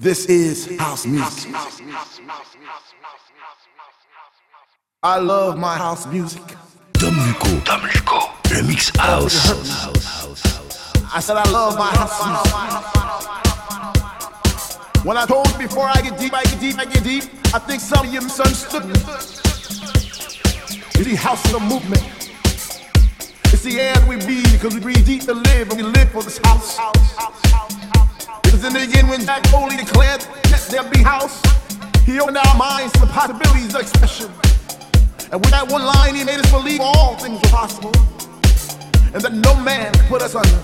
This is house music. I love my house music. Dom Luco, Dom Luco, le mix house. I said I love my house music. When I told you before I get deep, I get deep, I get deep, I think some of you misunderstood me. You see, house is a movement. It's the air we breathe because we breathe deep to live and we live for this house. Because in the beginning when Jack Foley declared, let there be house, he opened our minds to the possibilities of expression. And with that one line, he made us believe all things were possible. And that no man could put us under.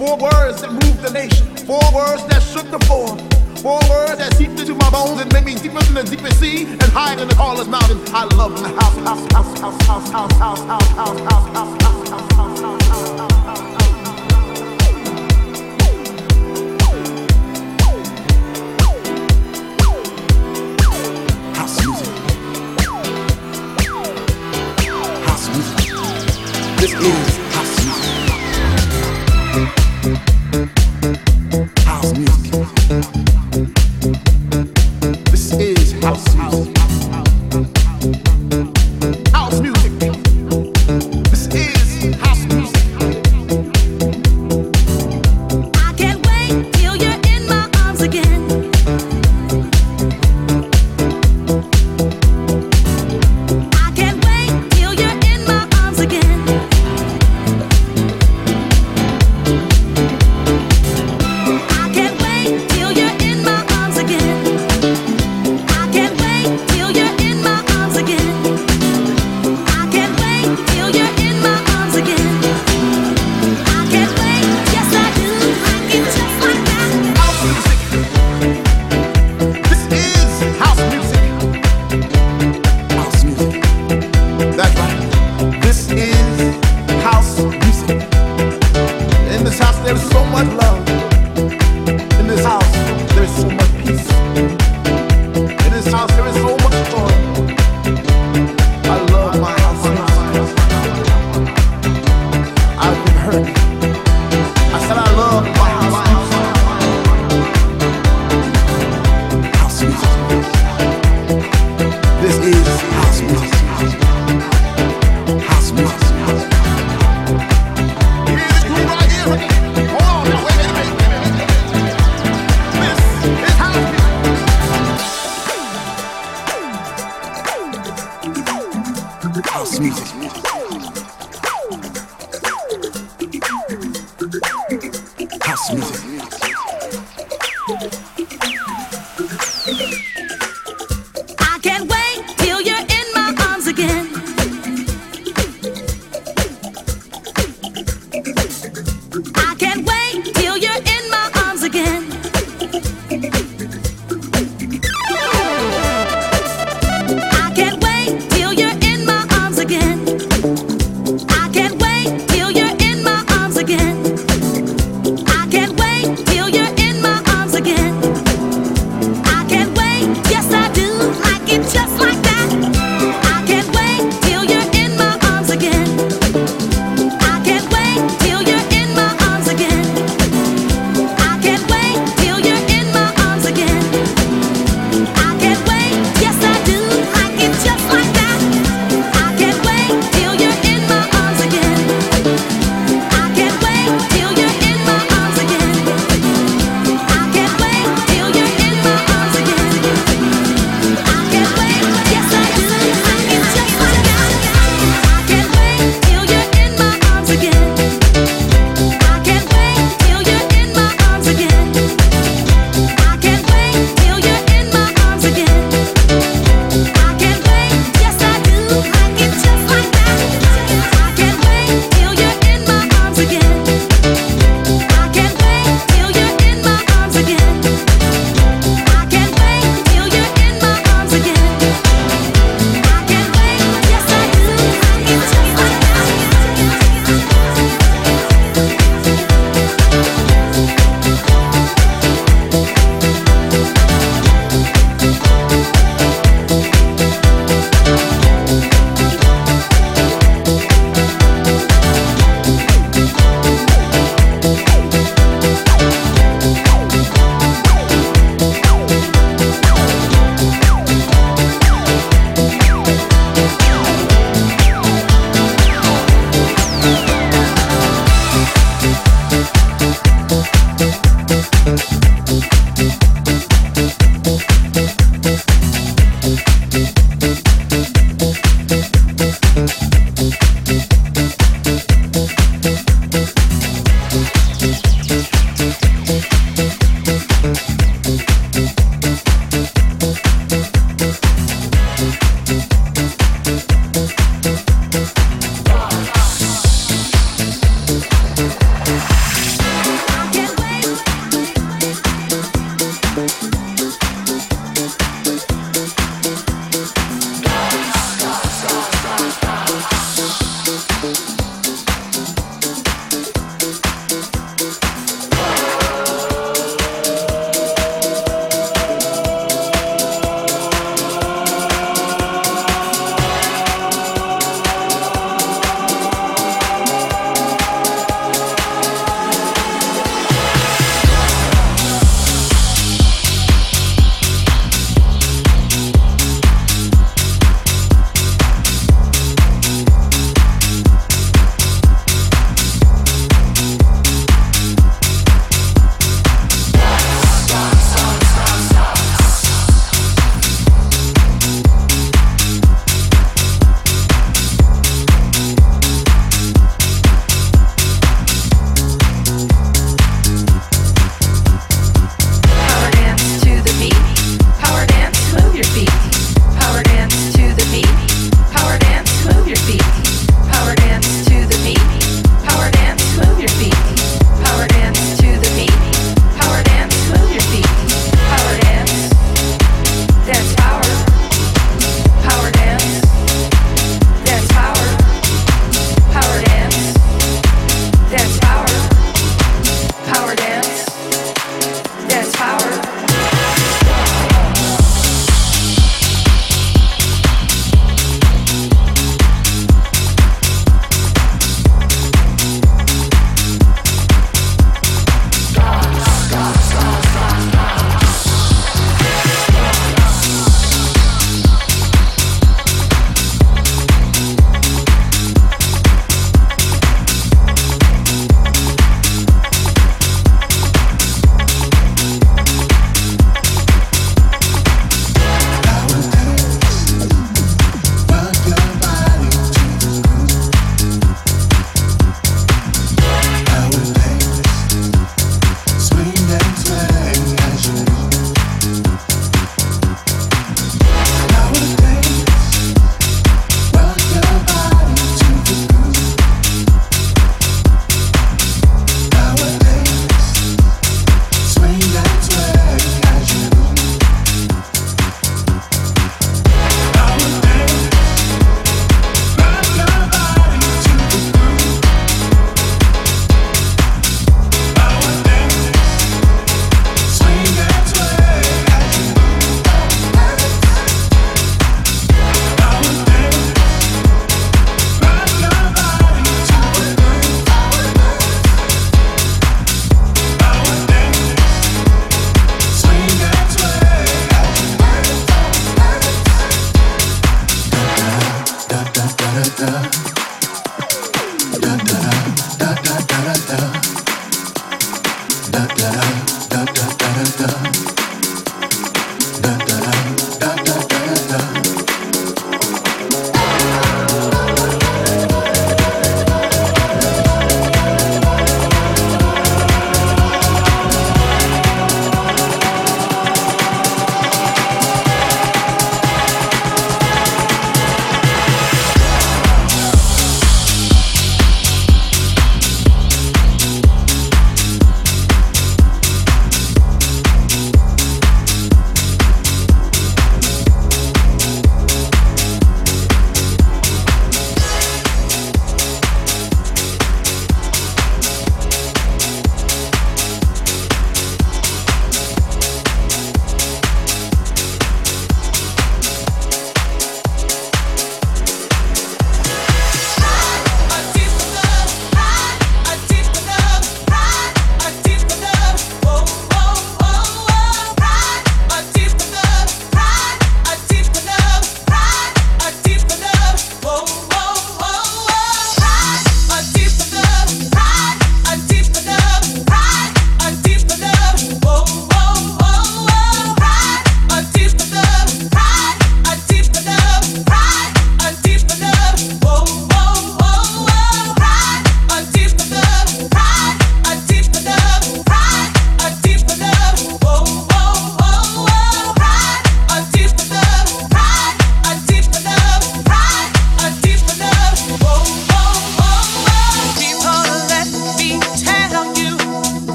Four words that moved the nation. Four words that shook the floor. Four words that seeped into my bones and made me deeper than the deepest sea and higher than the tallest mountain. I love the house, house, house, house, house, house, house, house, house, house, house, house, house, house, house. move.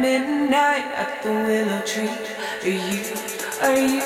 Midnight at the willow tree, are you, are you